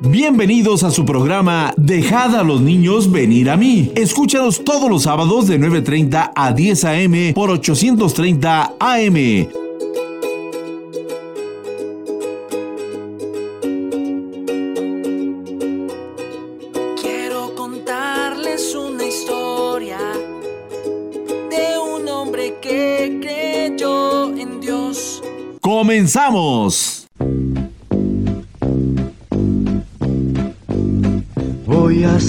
Bienvenidos a su programa Dejad a los niños venir a mí. Escúchanos todos los sábados de 9.30 a 10 a.m. por 830 AM. Quiero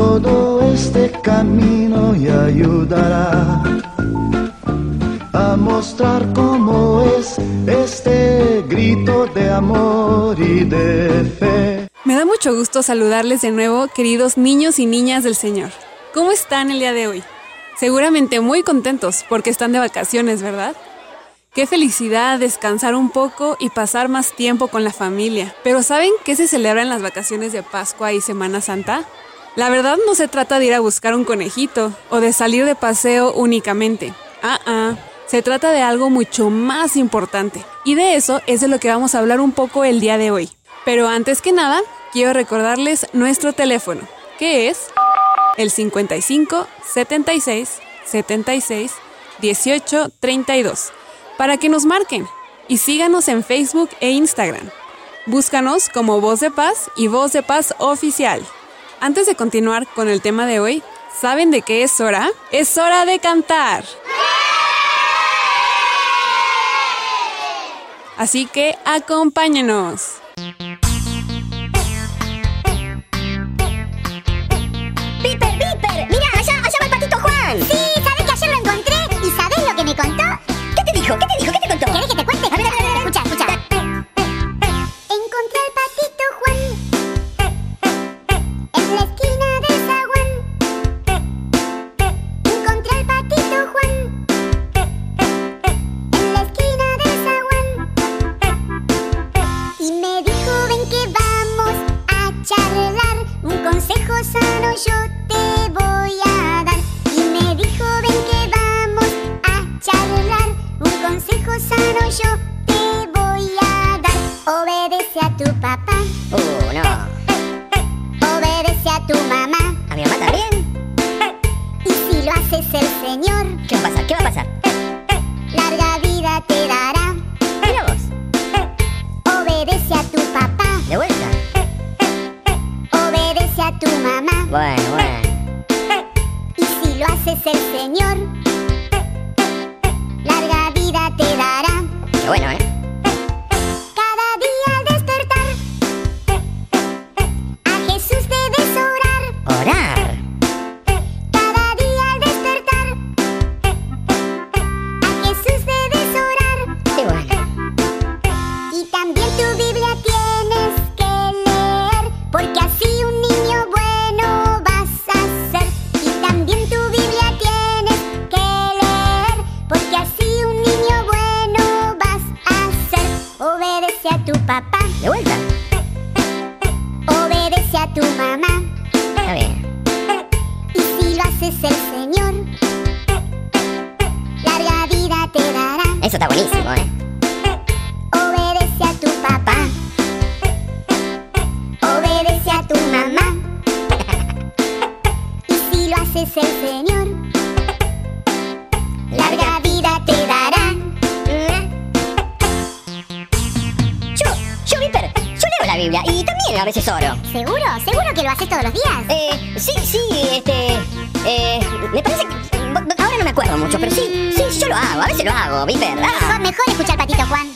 Todo este camino y ayudará a mostrar cómo es este grito de amor y de fe. Me da mucho gusto saludarles de nuevo, queridos niños y niñas del Señor. ¿Cómo están el día de hoy? Seguramente muy contentos porque están de vacaciones, ¿verdad? Qué felicidad descansar un poco y pasar más tiempo con la familia. Pero ¿saben qué se celebra en las vacaciones de Pascua y Semana Santa? La verdad no se trata de ir a buscar un conejito o de salir de paseo únicamente. Ah, ah. Se trata de algo mucho más importante. Y de eso es de lo que vamos a hablar un poco el día de hoy. Pero antes que nada, quiero recordarles nuestro teléfono, que es el 55 76 76 18 32, para que nos marquen y síganos en Facebook e Instagram. Búscanos como Voz de Paz y Voz de Paz Oficial. Antes de continuar con el tema de hoy, ¿saben de qué es hora? Es hora de cantar. Así que acompáñenos. ¡Piper, Piper! ¡Mira, allá, allá va el patito Juan! Sí, ¿sabes que ayer lo encontré? ¿Y sabes lo que me contó? ¿Qué te dijo? ¿Qué te dijo? ¿Qué te contó? Bueno, bueno. Y si lo haces el Señor, haces el Señor, larga vida te dará. Eso está buenísimo, ¿eh? Obedece a tu papá. Obedece a tu mamá. Y si lo haces el Señor, larga vida te dará. Yo, yo, Viper, yo leo la Biblia y también a veces oro. ¿Seguro? ¿Seguro que lo haces todos los días? Eh, sí, sí, este. Eh, me parece que. Ahora no me acuerdo mucho, pero sí, sí, yo lo hago, a veces lo hago, Viper. Ah. Mejor escuchar patito Juan.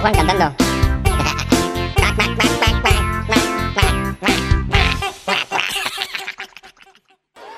Juan cantando?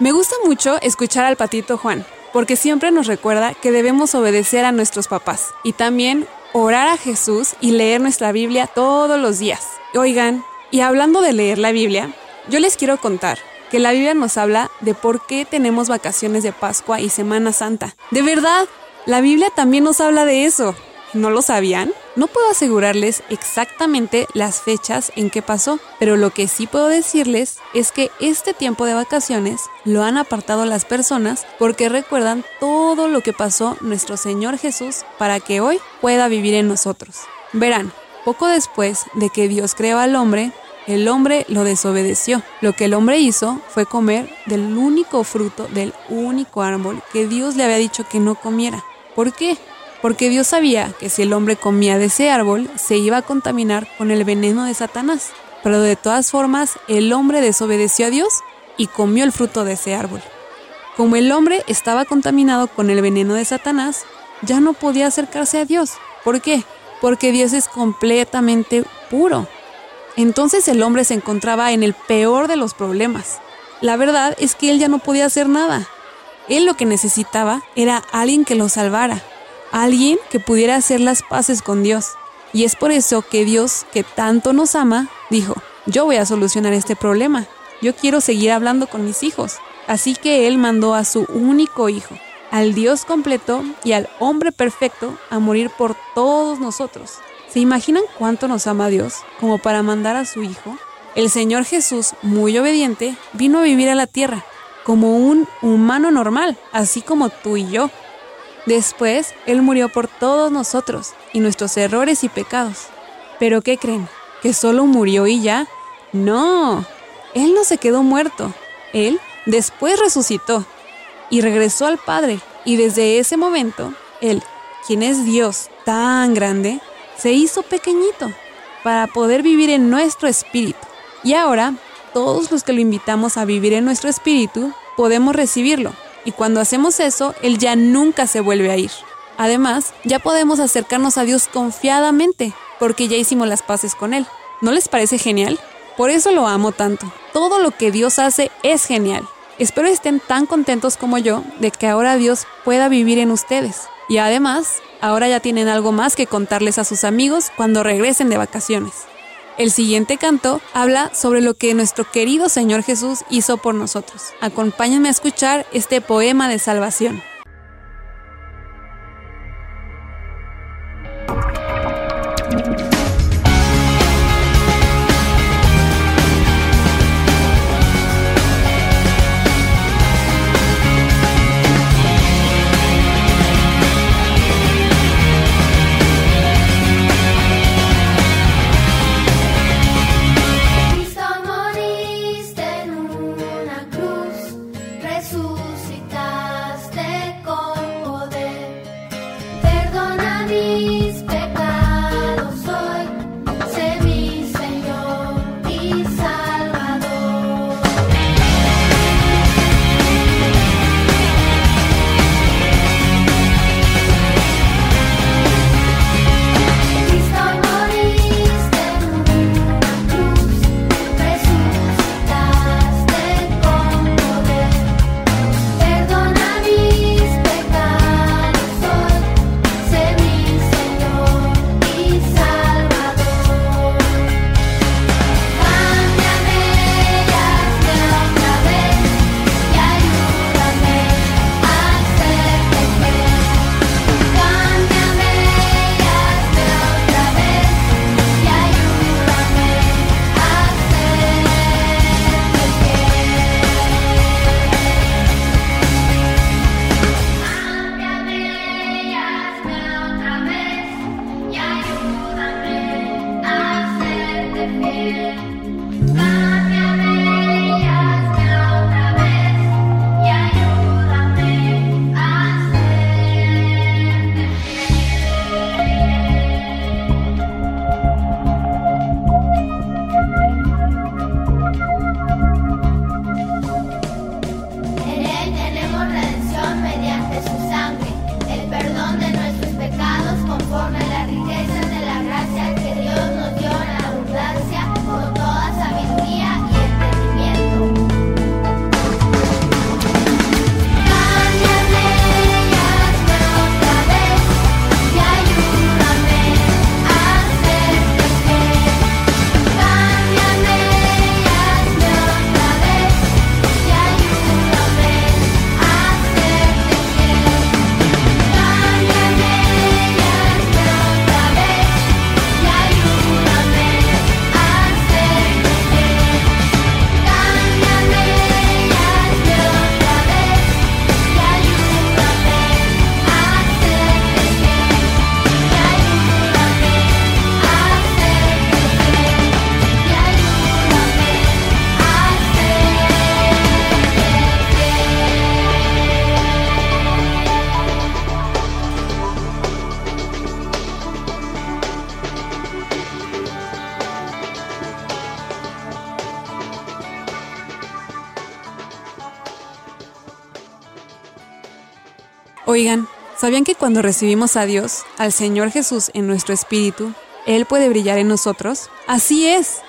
Me gusta mucho escuchar al patito Juan, porque siempre nos recuerda que debemos obedecer a nuestros papás y también orar a Jesús y leer nuestra Biblia todos los días. Oigan, y hablando de leer la Biblia, yo les quiero contar que la Biblia nos habla de por qué tenemos vacaciones de Pascua y Semana Santa. De verdad, la Biblia también nos habla de eso. ¿No lo sabían? No puedo asegurarles exactamente las fechas en que pasó, pero lo que sí puedo decirles es que este tiempo de vacaciones lo han apartado las personas porque recuerdan todo lo que pasó nuestro Señor Jesús para que hoy pueda vivir en nosotros. Verán, poco después de que Dios creó al hombre, el hombre lo desobedeció. Lo que el hombre hizo fue comer del único fruto del único árbol que Dios le había dicho que no comiera. ¿Por qué? Porque Dios sabía que si el hombre comía de ese árbol, se iba a contaminar con el veneno de Satanás. Pero de todas formas, el hombre desobedeció a Dios y comió el fruto de ese árbol. Como el hombre estaba contaminado con el veneno de Satanás, ya no podía acercarse a Dios. ¿Por qué? Porque Dios es completamente puro. Entonces el hombre se encontraba en el peor de los problemas. La verdad es que él ya no podía hacer nada. Él lo que necesitaba era alguien que lo salvara, alguien que pudiera hacer las paces con Dios. Y es por eso que Dios, que tanto nos ama, dijo, yo voy a solucionar este problema. Yo quiero seguir hablando con mis hijos. Así que Él mandó a su único hijo, al Dios completo y al hombre perfecto, a morir por todos nosotros. ¿Se imaginan cuánto nos ama Dios como para mandar a su hijo? El Señor Jesús, muy obediente, vino a vivir a la tierra como un humano normal, así como tú y yo. Después, Él murió por todos nosotros y nuestros errores y pecados. ¿Pero qué creen? ¿Que solo murió y ya? No, Él no se quedó muerto. Él después resucitó y regresó al Padre. Y desde ese momento, Él, quien es Dios tan grande, se hizo pequeñito para poder vivir en nuestro espíritu. Y ahora, todos los que lo invitamos a vivir en nuestro espíritu, podemos recibirlo y cuando hacemos eso, Él ya nunca se vuelve a ir. Además, ya podemos acercarnos a Dios confiadamente, porque ya hicimos las paces con Él. ¿No les parece genial? Por eso lo amo tanto. Todo lo que Dios hace es genial. Espero estén tan contentos como yo de que ahora Dios pueda vivir en ustedes. Y además, ahora ya tienen algo más que contarles a sus amigos cuando regresen de vacaciones. El siguiente canto habla sobre lo que nuestro querido Señor Jesús hizo por nosotros. Acompáñenme a escuchar este poema de salvación. Oigan, ¿sabían que cuando recibimos a Dios, al Señor Jesús en nuestro espíritu, Él puede brillar en nosotros? Así es.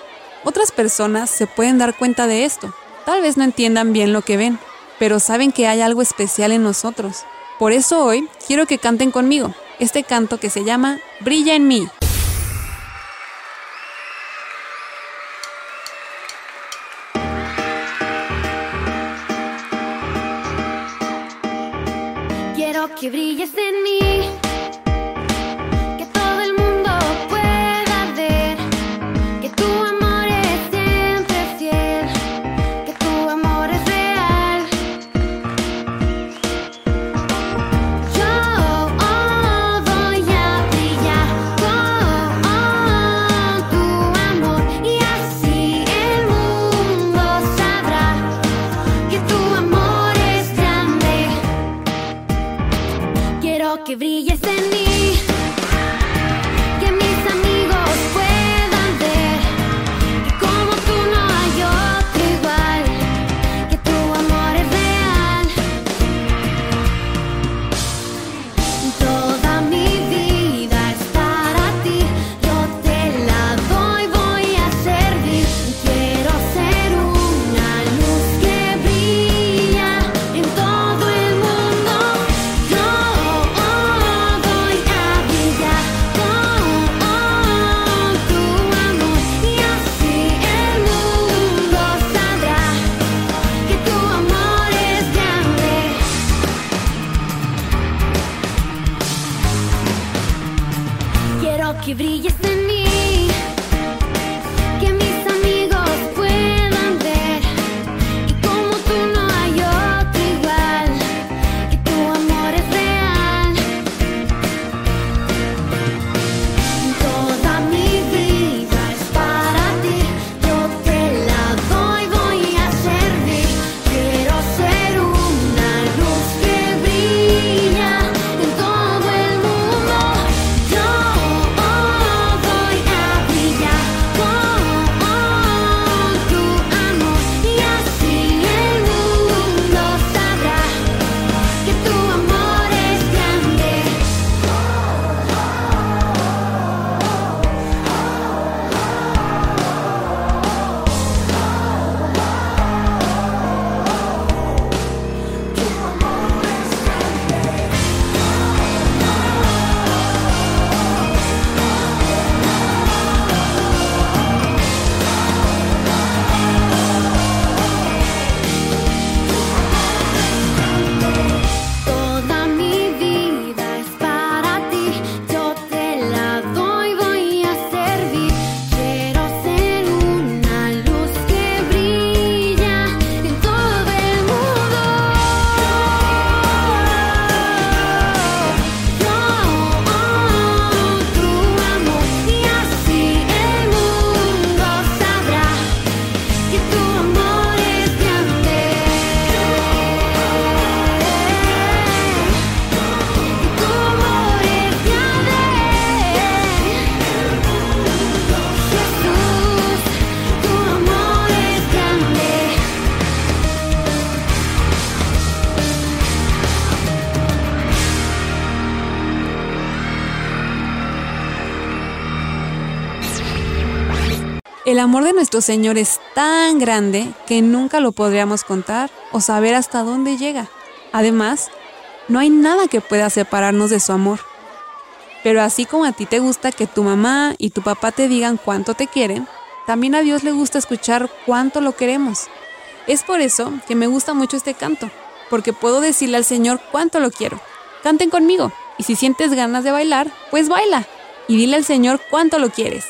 Otras personas se pueden dar cuenta de esto. Tal vez no entiendan bien lo que ven, pero saben que hay algo especial en nosotros. Por eso hoy quiero que canten conmigo este canto que se llama Brilla en mí. Que El amor de nuestro Señor es tan grande que nunca lo podríamos contar o saber hasta dónde llega. Además, no hay nada que pueda separarnos de su amor. Pero así como a ti te gusta que tu mamá y tu papá te digan cuánto te quieren, también a Dios le gusta escuchar cuánto lo queremos. Es por eso que me gusta mucho este canto, porque puedo decirle al Señor cuánto lo quiero. Canten conmigo, y si sientes ganas de bailar, pues baila, y dile al Señor cuánto lo quieres.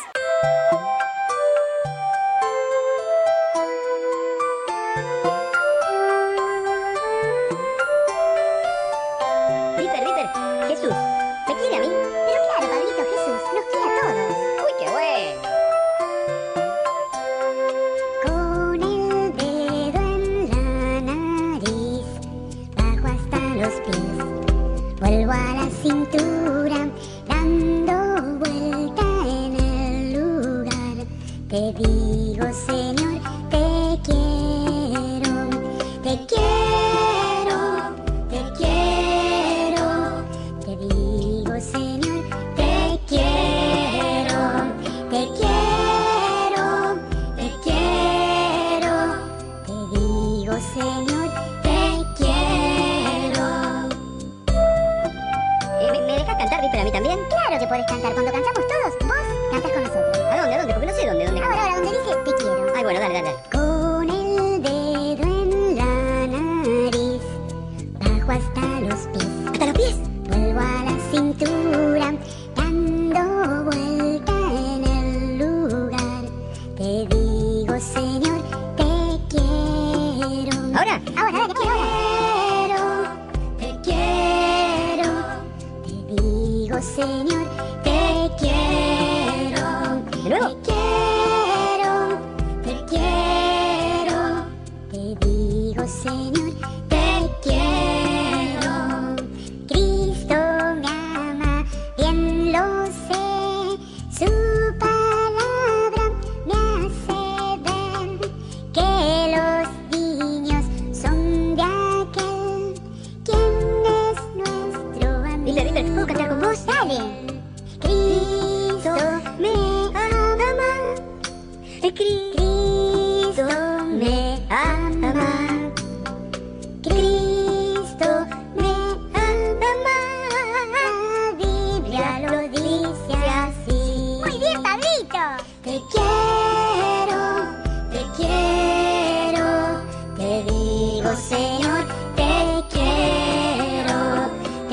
Señor.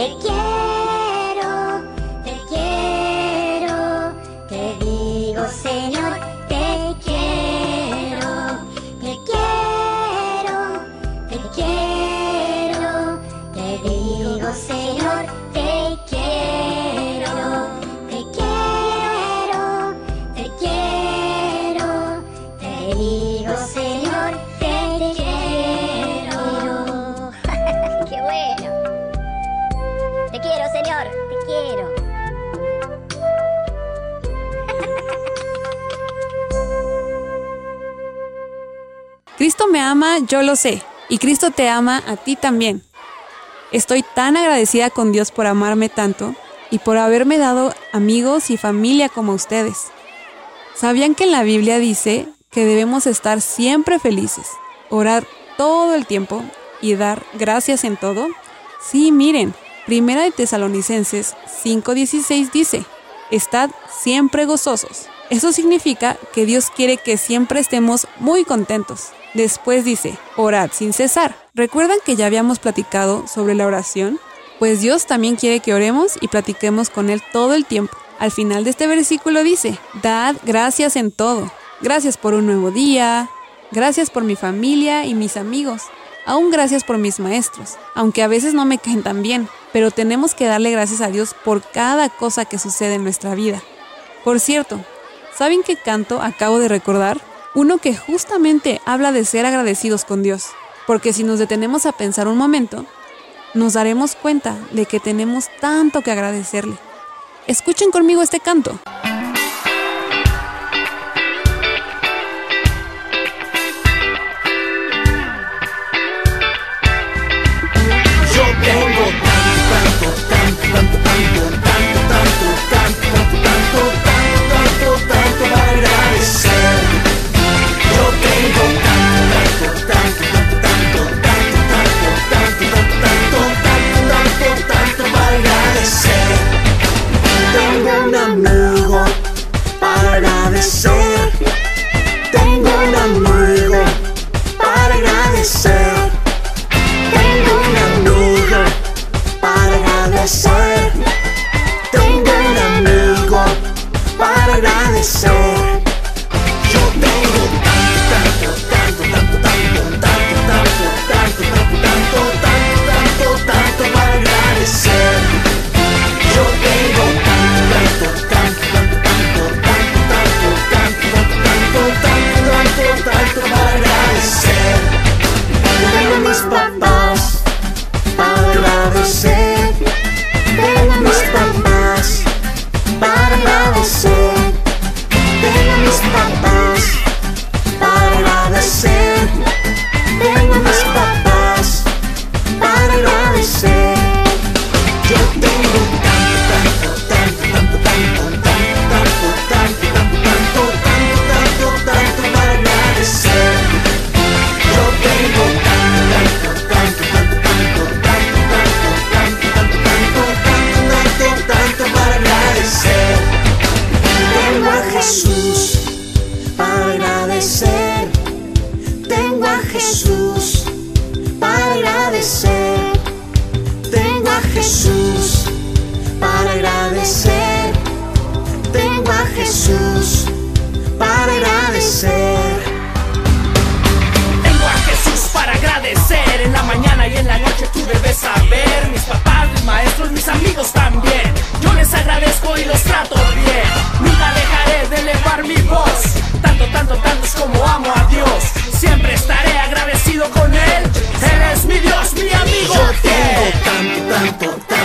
Yeah! Ama, yo lo sé, y Cristo te ama a ti también. Estoy tan agradecida con Dios por amarme tanto y por haberme dado amigos y familia como ustedes. ¿Sabían que en la Biblia dice que debemos estar siempre felices, orar todo el tiempo y dar gracias en todo? Sí, miren, Primera de Tesalonicenses 5:16 dice, Estad siempre gozosos. Eso significa que Dios quiere que siempre estemos muy contentos. Después dice, orad sin cesar. ¿Recuerdan que ya habíamos platicado sobre la oración? Pues Dios también quiere que oremos y platiquemos con Él todo el tiempo. Al final de este versículo dice, dad gracias en todo. Gracias por un nuevo día, gracias por mi familia y mis amigos, aún gracias por mis maestros, aunque a veces no me caen tan bien, pero tenemos que darle gracias a Dios por cada cosa que sucede en nuestra vida. Por cierto, ¿saben qué canto acabo de recordar? Uno que justamente habla de ser agradecidos con Dios, porque si nos detenemos a pensar un momento, nos daremos cuenta de que tenemos tanto que agradecerle. Escuchen conmigo este canto. this show.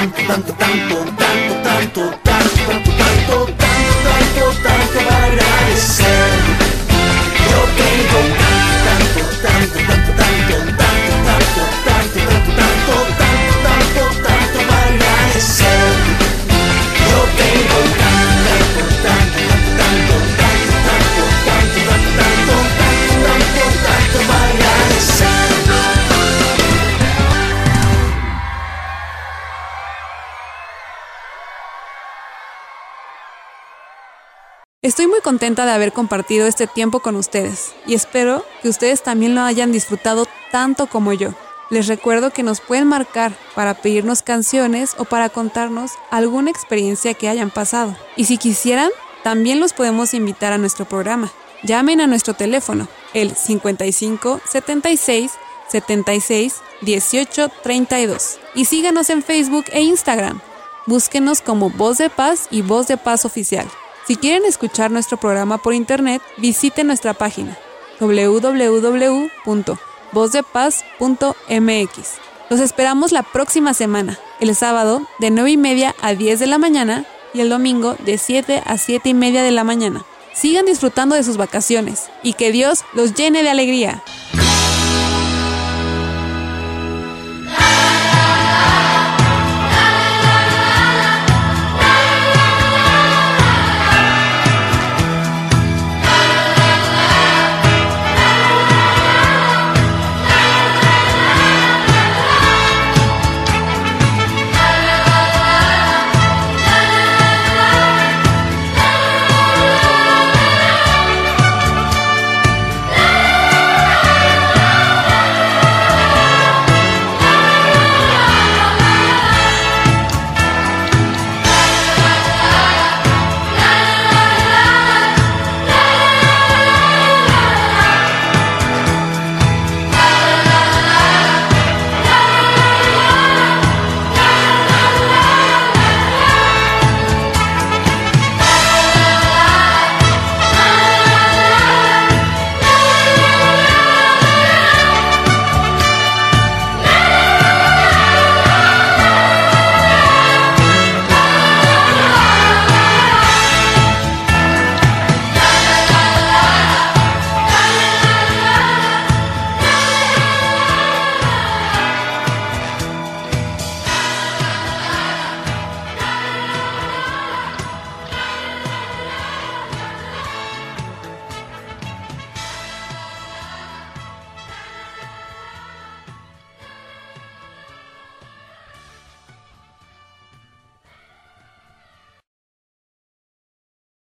Tanto, tanto, tanto, contenta de haber compartido este tiempo con ustedes y espero que ustedes también lo hayan disfrutado tanto como yo. Les recuerdo que nos pueden marcar para pedirnos canciones o para contarnos alguna experiencia que hayan pasado. Y si quisieran, también los podemos invitar a nuestro programa. Llamen a nuestro teléfono, el 55 76 76 18 32 y síganos en Facebook e Instagram. Búsquenos como Voz de Paz y Voz de Paz Oficial. Si quieren escuchar nuestro programa por internet, visiten nuestra página www.vozdepaz.mx. Los esperamos la próxima semana, el sábado de 9 y media a 10 de la mañana y el domingo de 7 a 7 y media de la mañana. Sigan disfrutando de sus vacaciones y que Dios los llene de alegría.